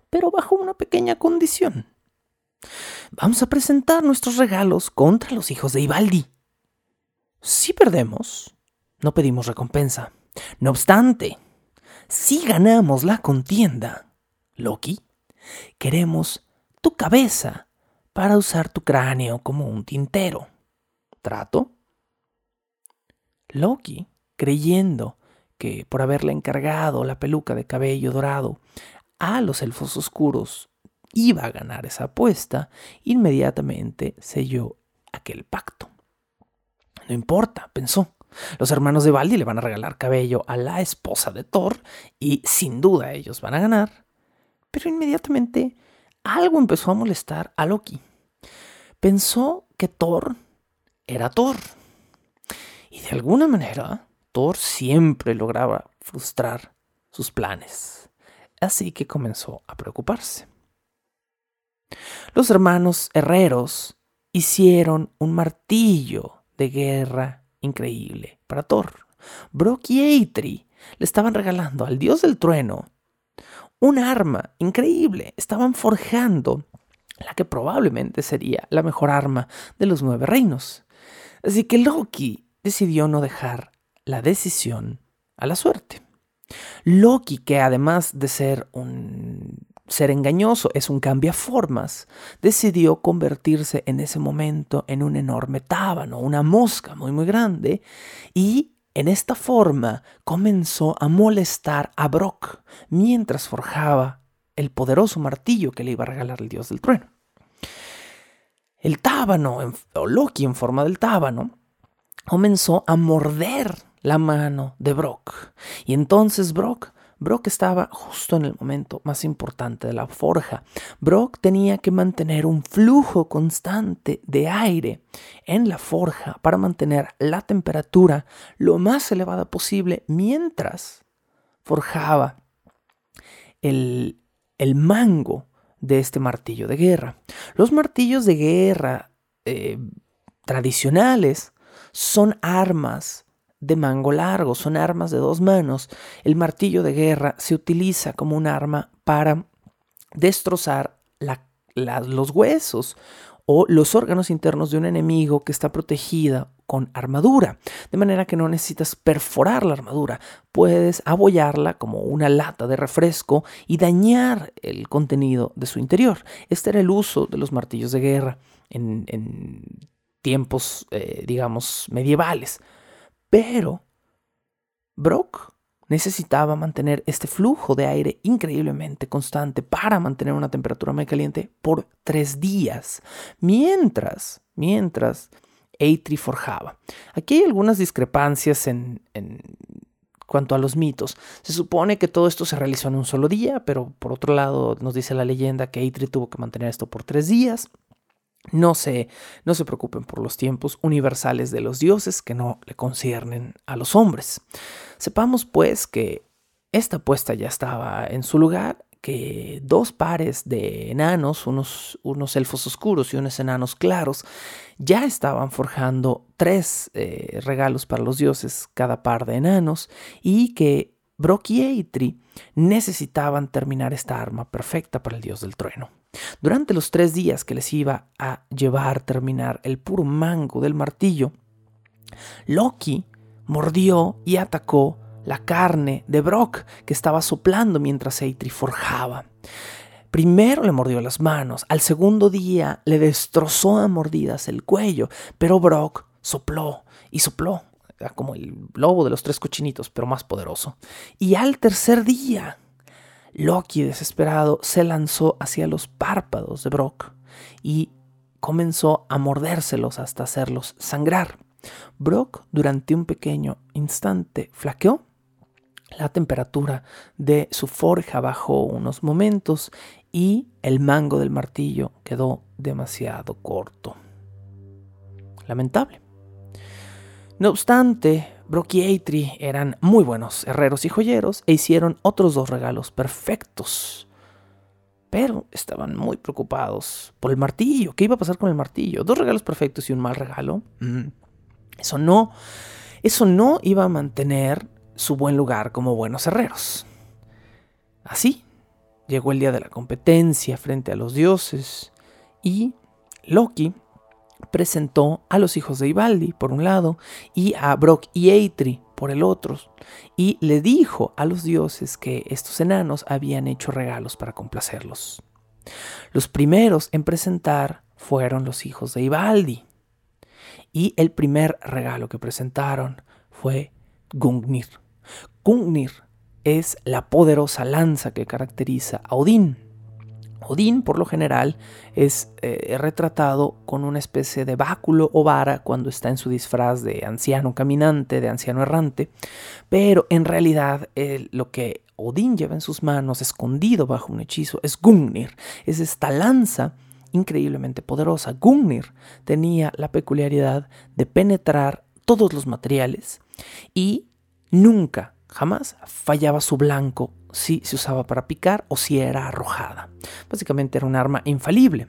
Speaker 1: pero bajo una pequeña condición. Vamos a presentar nuestros regalos contra los hijos de Ibaldi. Si perdemos, no pedimos recompensa. No obstante, si ganamos la contienda, Loki, queremos tu cabeza para usar tu cráneo como un tintero. ¿Trato? Loki, creyendo que por haberle encargado la peluca de cabello dorado a los elfos oscuros iba a ganar esa apuesta, inmediatamente selló aquel pacto. No importa, pensó. Los hermanos de Baldi le van a regalar cabello a la esposa de Thor y sin duda ellos van a ganar. Pero inmediatamente algo empezó a molestar a Loki. Pensó que Thor era Thor. Y de alguna manera Thor siempre lograba frustrar sus planes, así que comenzó a preocuparse. Los hermanos herreros hicieron un martillo de guerra increíble para Thor. Brock y Eitri le estaban regalando al dios del trueno un arma increíble. Estaban forjando la que probablemente sería la mejor arma de los nueve reinos. Así que Loki decidió no dejar la decisión a la suerte. Loki, que además de ser un ser engañoso, es un cambiaformas, decidió convertirse en ese momento en un enorme tábano, una mosca muy muy grande, y en esta forma comenzó a molestar a Brock mientras forjaba el poderoso martillo que le iba a regalar el dios del trueno. El tábano, o Loki en forma del tábano, comenzó a morder la mano de Brock. Y entonces Brock, Brock estaba justo en el momento más importante de la forja. Brock tenía que mantener un flujo constante de aire en la forja para mantener la temperatura lo más elevada posible mientras forjaba el, el mango de este martillo de guerra. Los martillos de guerra eh, tradicionales son armas de mango largo, son armas de dos manos. El martillo de guerra se utiliza como un arma para destrozar los huesos o los órganos internos de un enemigo que está protegida con armadura, de manera que no necesitas perforar la armadura, puedes abollarla como una lata de refresco y dañar el contenido de su interior. Este era el uso de los martillos de guerra en, tiempos, eh, digamos, medievales. Pero Brock necesitaba mantener este flujo de aire increíblemente constante para mantener una temperatura muy caliente por tres días. Mientras, mientras Eitri forjaba. Aquí hay algunas discrepancias en, cuanto a los mitos. Se supone que todo esto se realizó en un solo día, pero por otro lado nos dice la leyenda que Eitri tuvo que mantener esto por tres días. No se, no se preocupen por los tiempos universales de los dioses que no le conciernen a los hombres. Sepamos pues que esta apuesta ya estaba en su lugar, que dos pares de enanos, unos, unos elfos oscuros y unos enanos claros, ya estaban forjando tres eh, regalos para los dioses cada par de enanos y que Brock y Eitri necesitaban terminar esta arma perfecta para el dios del trueno. Durante los tres días que les iba a llevar terminar el puro mango del martillo, Loki mordió y atacó la carne de Brock que estaba soplando mientras Eitri forjaba. Primero le mordió las manos, al segundo día le destrozó a mordidas el cuello, pero Brock sopló y sopló, como el lobo de los tres cochinitos, pero más poderoso. Y al tercer día, Loki, desesperado, se lanzó hacia los párpados de Brock y comenzó a mordérselos hasta hacerlos sangrar. Brock, durante un pequeño instante, flaqueó. La temperatura de su forja bajó unos momentos y el mango del martillo quedó demasiado corto. Lamentable. No obstante, Brock y Eitri eran muy buenos herreros y joyeros e hicieron otros dos regalos perfectos. Pero estaban muy preocupados por el martillo. ¿Qué iba a pasar con el martillo? Dos regalos perfectos y un mal regalo. Mm. Eso no, eso no iba a mantener su buen lugar como buenos herreros. Así, llegó el día de la competencia frente a los dioses y Loki presentó a los hijos de Ivaldi por un lado y a Brock y Eitri por el otro, y le dijo a los dioses que estos enanos habían hecho regalos para complacerlos. Los primeros en presentar fueron los hijos de Ivaldi, y el primer regalo que presentaron fue Gungnir. Gungnir es la poderosa lanza que caracteriza a Odín. Odín, por lo general, es eh, retratado con una especie de báculo o vara cuando está en su disfraz de anciano caminante, de anciano errante, pero en realidad lo que Odín lleva en sus manos, escondido bajo un hechizo, es Gungnir, es esta lanza increíblemente poderosa. Gungnir tenía la peculiaridad de penetrar todos los materiales y nunca, jamás fallaba su blanco si se usaba para picar o si era arrojada. Básicamente era un arma infalible.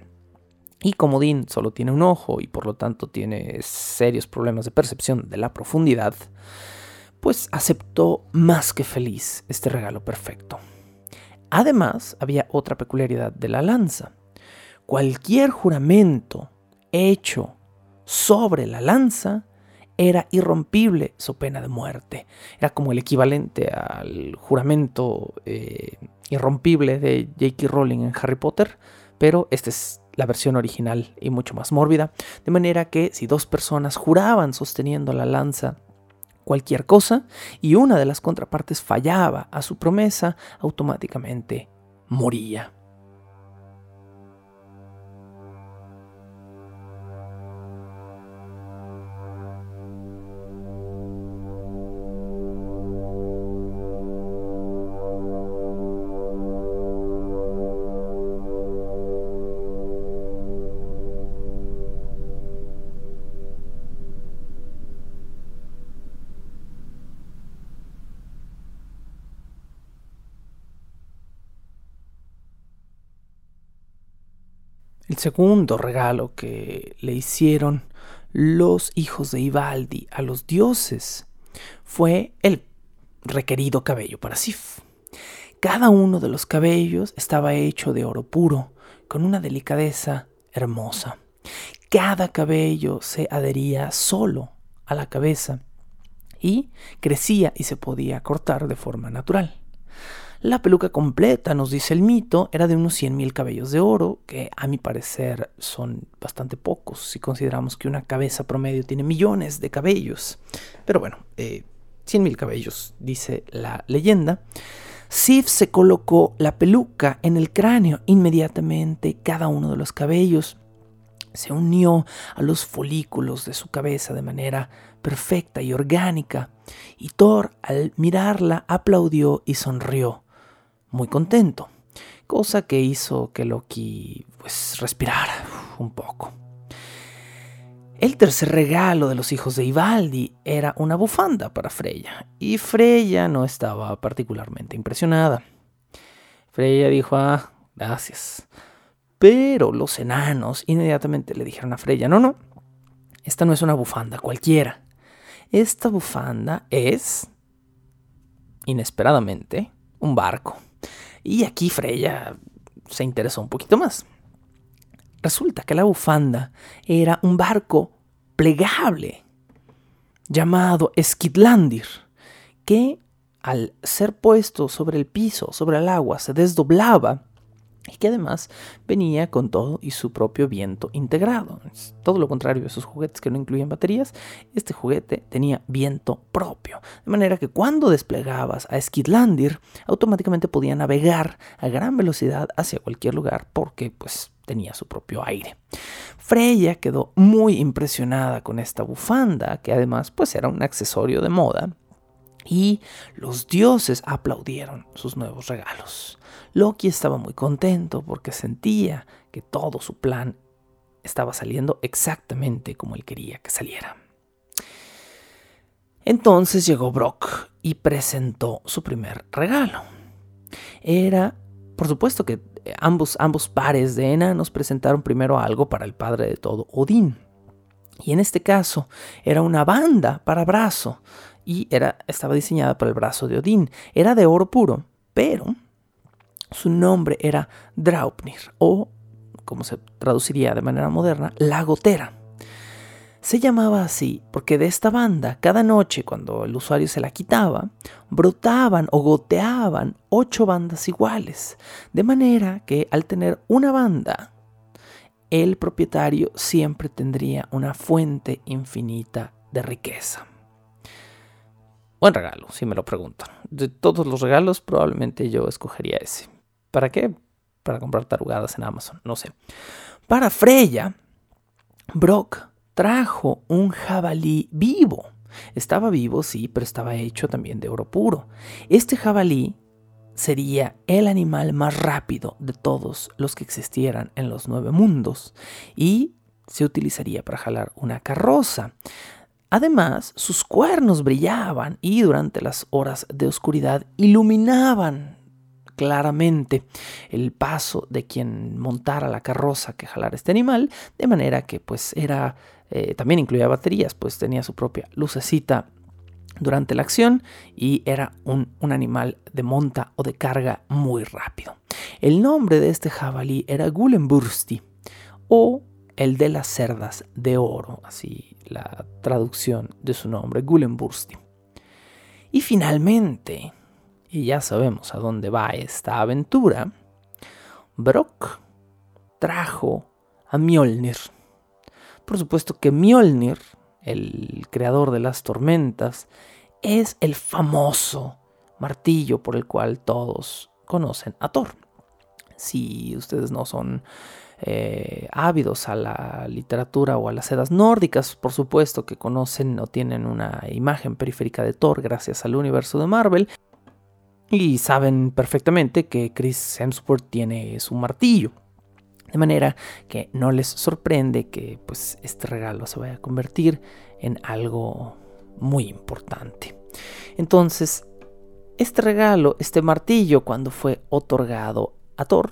Speaker 1: Y como Dean solo tiene un ojo y por lo tanto tiene serios problemas de percepción de la profundidad, pues aceptó más que feliz este regalo perfecto. Además, había otra peculiaridad de la lanza. Cualquier juramento hecho sobre la lanza era irrompible su pena de muerte. Era como el equivalente al juramento eh, irrompible de J.K. Rowling en Harry Potter, pero esta es la versión original y mucho más mórbida. De manera que si dos personas juraban sosteniendo la lanza cualquier cosa y una de las contrapartes fallaba a su promesa, automáticamente moría. El segundo regalo que le hicieron los hijos de Ivaldi a los dioses fue el requerido cabello para Sif. Cada uno de los cabellos estaba hecho de oro puro, con una delicadeza hermosa. Cada cabello se adhería solo a la cabeza y crecía y se podía cortar de forma natural. La peluca completa, nos dice el mito, era de unos 100.000 cabellos de oro, que a mi parecer son bastante pocos si consideramos que una cabeza promedio tiene millones de cabellos. Pero bueno, eh, 100.000 cabellos, dice la leyenda. Sif se colocó la peluca en el cráneo inmediatamente, cada uno de los cabellos se unió a los folículos de su cabeza de manera perfecta y orgánica, y Thor al mirarla aplaudió y sonrió, muy contento, cosa que hizo que Loki pues respirara un poco. El tercer regalo de los hijos de Ivaldi era una bufanda para Freya, y Freya no estaba particularmente impresionada. Freya dijo, ah, gracias. Pero los enanos inmediatamente le dijeron a Freya, no, no, esta no es una bufanda cualquiera. Esta bufanda es, inesperadamente, un barco. Y aquí Freya se interesó un poquito más. Resulta que la bufanda era un barco plegable llamado Skidlandir, que al ser puesto sobre el piso, sobre el agua, se desdoblaba y que además venía con todo y su propio viento integrado. todo lo contrario de esos juguetes que no incluían baterías, este juguete tenía viento propio, de manera que cuando desplegabas a Skidlandir, automáticamente podía navegar a gran velocidad hacia cualquier lugar porque pues tenía su propio aire. Freya quedó muy impresionada con esta bufanda, que además pues era un accesorio de moda, y los dioses aplaudieron sus nuevos regalos. Loki estaba muy contento porque sentía que todo su plan estaba saliendo exactamente como él quería que saliera. Entonces llegó Brock y presentó su primer regalo. Era, por supuesto que ambos, ambos pares de enanos presentaron primero algo para el padre de todo, Odín. Y en este caso era una banda para brazo y era, estaba diseñada para el brazo de Odín. Era de oro puro, pero su nombre era Draupnir o, como se traduciría de manera moderna, la gotera. Se llamaba así porque de esta banda, cada noche cuando el usuario se la quitaba, brotaban o goteaban ocho bandas iguales, de manera que al tener una banda, el propietario siempre tendría una fuente infinita de riqueza. Buen regalo, si me lo preguntan. De todos los regalos, probablemente yo escogería ese. ¿Para qué? Para comprar tarugadas en Amazon, no sé. Para Freya, Brock trajo un jabalí vivo. Estaba vivo, sí, pero estaba hecho también de oro puro. Este jabalí sería el animal más rápido de todos los que existieran en los nueve mundos y se utilizaría para jalar una carroza. Además, sus cuernos brillaban y durante las horas de oscuridad iluminaban claramente el paso de quien montara la carroza que jalara este animal, de manera que pues era, eh, también incluía baterías, pues tenía su propia lucecita durante la acción y era un, un, animal de monta o de carga muy rápido. El nombre de este jabalí era Gulenbursti o el de las cerdas de oro, así la traducción de su nombre, Gulenbursti. Y finalmente, y ya sabemos a dónde va esta aventura, Brock trajo a Mjolnir. Por supuesto que Mjolnir, el creador de las tormentas, es el famoso martillo por el cual todos conocen a Thor. Si ustedes no son eh, ávidos a la literatura o a las sedas nórdicas, por supuesto que conocen o tienen una imagen periférica de Thor gracias al universo de Marvel. Y saben perfectamente que Chris Hemsworth tiene su martillo. De manera que no les sorprende que pues, este regalo se vaya a convertir en algo muy importante. Entonces, este regalo, este martillo, cuando fue otorgado a Thor,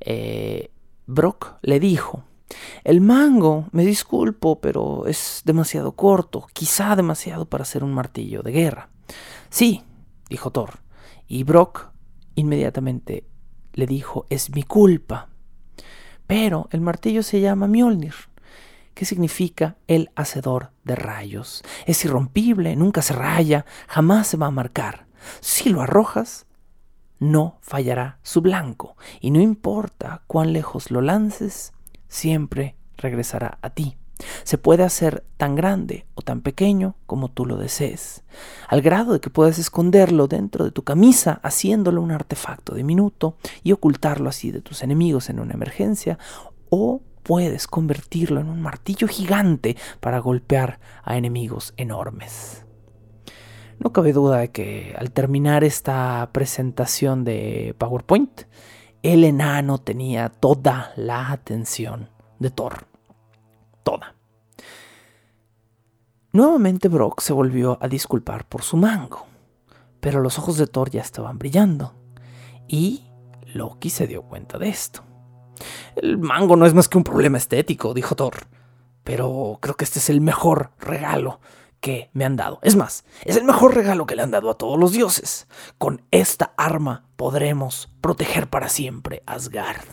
Speaker 1: eh, Brock le dijo, el mango, me disculpo, pero es demasiado corto, quizá demasiado para ser un martillo de guerra. Sí, dijo Thor, y Brock inmediatamente le dijo, es mi culpa. Pero el martillo se llama Mjolnir, que significa el hacedor de rayos. Es irrompible, nunca se raya, jamás se va a marcar. Si lo arrojas, no fallará su blanco, y no importa cuán lejos lo lances, siempre regresará a ti. Se puede hacer tan grande o tan pequeño como tú lo desees, al grado de que puedas esconderlo dentro de tu camisa haciéndolo un artefacto diminuto y ocultarlo así de tus enemigos en una emergencia, o puedes convertirlo en un martillo gigante para golpear a enemigos enormes. No cabe duda de que al terminar esta presentación de PowerPoint, el enano tenía toda la atención de Thor. Toda. Nuevamente Brock se volvió a disculpar por su mango, pero los ojos de Thor ya estaban brillando, y Loki se dio cuenta de esto. El mango no es más que un problema estético, dijo Thor, pero creo que este es el mejor regalo que me han dado. Es más, es el mejor regalo que le han dado a todos los dioses. Con esta arma podremos proteger para siempre Asgard.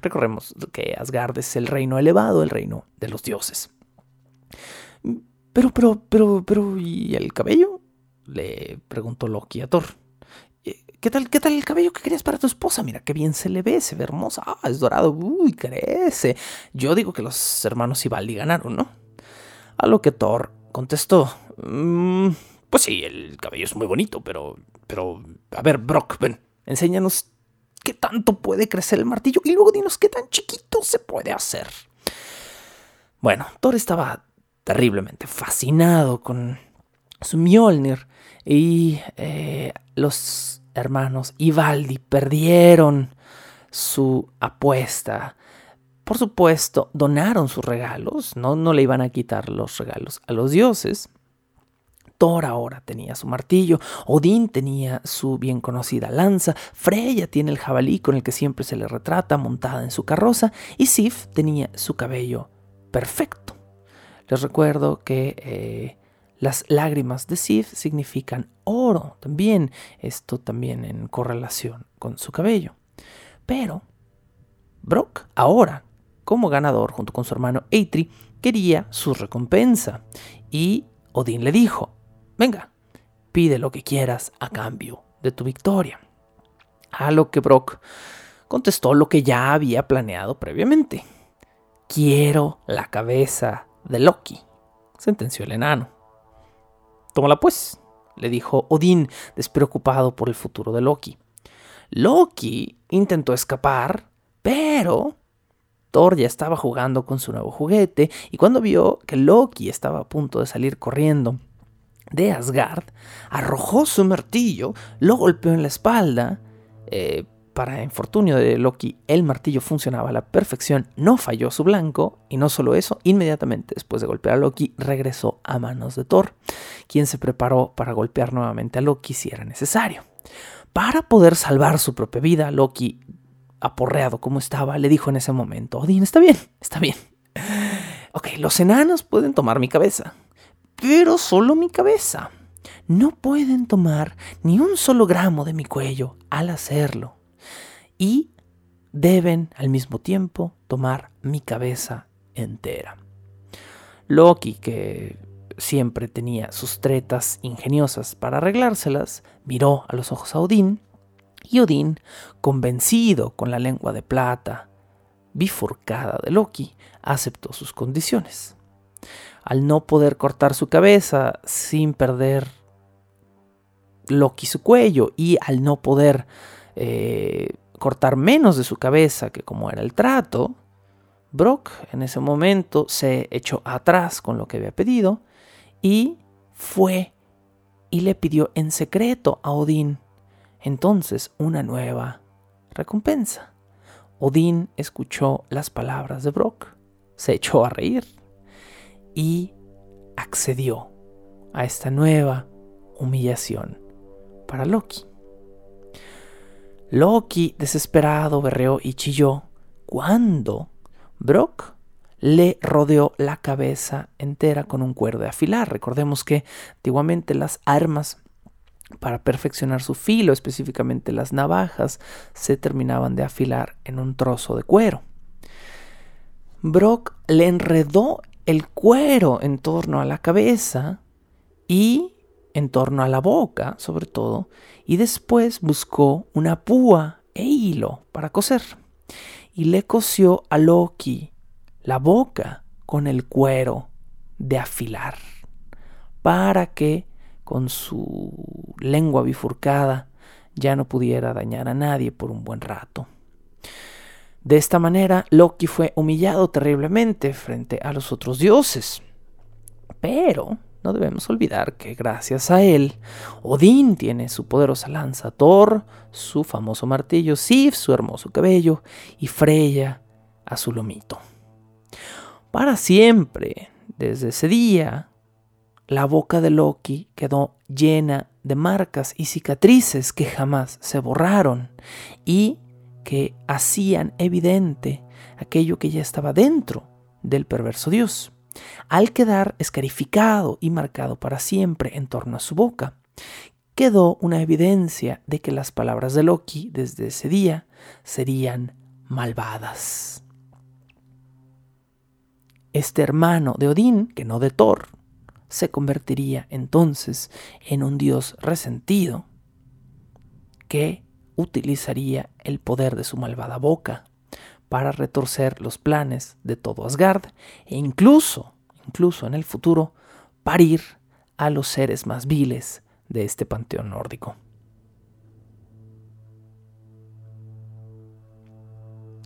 Speaker 1: Recordemos que Asgard es el reino elevado, el reino de los dioses. Pero, pero, pero, pero, ¿y el cabello? Le preguntó Loki a Thor. ¿Qué tal, ¿Qué tal el cabello que querías para tu esposa? Mira, qué bien se le ve, se ve hermosa. Ah, es dorado, uy, crece. Yo digo que los hermanos Ivaldi ganaron, ¿no? A lo que Thor contestó. Mm, pues sí, el cabello es muy bonito, pero. Pero. A ver, Brock, ven, enséñanos qué tanto puede crecer el martillo y luego dinos qué tan chiquito se puede hacer. Bueno, Thor estaba terriblemente fascinado con su Mjolnir y eh, los hermanos Ivaldi perdieron su apuesta por supuesto, donaron sus regalos, no, no le iban a quitar los regalos a los dioses. Thor ahora tenía su martillo, Odín tenía su bien conocida lanza, Freya tiene el jabalí con el que siempre se le retrata montada en su carroza y Sif tenía su cabello perfecto. Les recuerdo que eh, las lágrimas de Sif significan oro también, esto también en correlación con su cabello. Pero Brock ahora como ganador junto con su hermano Eitri, quería su recompensa. Y Odín le dijo, venga, pide lo que quieras a cambio de tu victoria. A lo que Brock contestó lo que ya había planeado previamente. Quiero la cabeza de Loki, sentenció el enano. Tómala pues, le dijo Odín, despreocupado por el futuro de Loki. Loki intentó escapar, pero Thor ya estaba jugando con su nuevo juguete y cuando vio que Loki estaba a punto de salir corriendo de Asgard, arrojó su martillo, lo golpeó en la espalda. Eh, para infortunio de Loki, el martillo funcionaba a la perfección, no falló su blanco, y no solo eso, inmediatamente después de golpear a Loki, regresó a manos de Thor, quien se preparó para golpear nuevamente a Loki si era necesario. Para poder salvar su propia vida, Loki aporreado como estaba, le dijo en ese momento, Odín, está bien, está bien. Ok, los enanos pueden tomar mi cabeza, pero solo mi cabeza. No pueden tomar ni un solo gramo de mi cuello al hacerlo. Y deben al mismo tiempo tomar mi cabeza entera. Loki, que siempre tenía sus tretas ingeniosas para arreglárselas, miró a los ojos a Odín y Odín, convencido con la lengua de plata bifurcada de Loki, aceptó sus condiciones. Al no poder cortar su cabeza sin perder Loki su cuello y al no poder eh, cortar menos de su cabeza que como era el trato, Brock en ese momento se echó atrás con lo que había pedido y fue y le pidió en secreto a Odín entonces una nueva recompensa. Odín escuchó las palabras de Brock, se echó a reír y accedió a esta nueva humillación para Loki. Loki, desesperado, berreó y chilló cuando Brock le rodeó la cabeza entera con un cuero de afilar. Recordemos que antiguamente las armas para perfeccionar su filo, específicamente las navajas, se terminaban de afilar en un trozo de cuero. Brock le enredó el cuero en torno a la cabeza y en torno a la boca, sobre todo, y después buscó una púa e hilo para coser. Y le cosió a Loki la boca con el cuero de afilar, para que con su lengua bifurcada, ya no pudiera dañar a nadie por un buen rato. De esta manera, Loki fue humillado terriblemente frente a los otros dioses. Pero no debemos olvidar que gracias a él, Odín tiene su poderosa lanza, Thor, su famoso martillo, Sif, su hermoso cabello, y Freya a su lomito. Para siempre, desde ese día, la boca de Loki quedó llena de marcas y cicatrices que jamás se borraron y que hacían evidente aquello que ya estaba dentro del perverso dios al quedar escarificado y marcado para siempre en torno a su boca, quedó una evidencia de que las palabras de Loki desde ese día serían malvadas. Este hermano de Odín, que no de Thor, se convertiría entonces en un dios resentido que utilizaría el poder de su malvada boca para retorcer los planes de todo Asgard e incluso, incluso en el futuro, parir a los seres más viles de este panteón nórdico.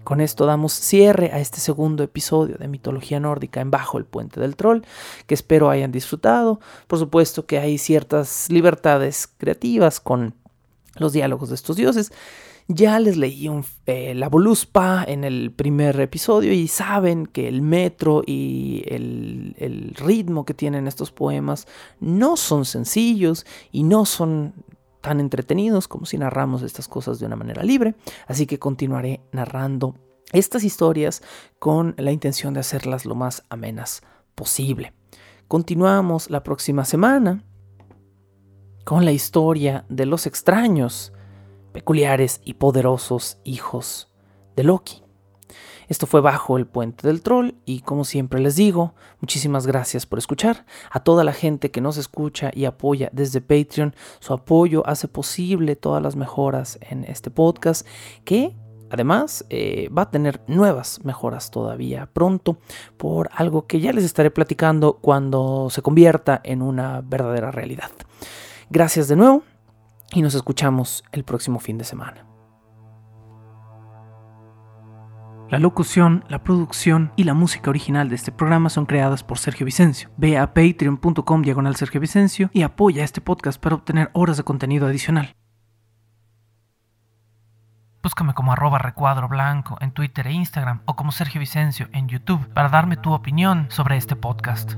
Speaker 1: Con esto damos cierre a este segundo episodio de Mitología Nórdica en Bajo el Puente del Troll, que espero hayan disfrutado. Por supuesto que hay ciertas libertades creativas con los diálogos de estos dioses. Ya les leí eh, la Voluspa en el primer episodio y saben que el metro y el, el ritmo que tienen estos poemas no son sencillos y no son tan entretenidos como si narramos estas cosas de una manera libre. Así que continuaré narrando estas historias con la intención de hacerlas lo más amenas posible. Continuamos la próxima semana con la historia de los extraños peculiares y poderosos hijos de Loki. Esto fue bajo el puente del troll y como siempre les digo, muchísimas gracias por escuchar. A toda la gente que nos escucha y apoya desde Patreon, su apoyo hace posible todas las mejoras en este podcast que Además, eh, va a tener nuevas mejoras todavía pronto por algo que ya les estaré platicando cuando se convierta en una verdadera realidad. Gracias de nuevo y nos escuchamos el próximo fin de semana. La locución, la producción y la música original de este programa son creadas por Sergio Vicencio. Ve a patreon.com diagonal Sergio Vicencio y apoya este podcast para obtener horas de contenido adicional. Búscame como arroba recuadro blanco en Twitter e Instagram o como Sergio Vicencio en YouTube para darme tu opinión sobre este podcast.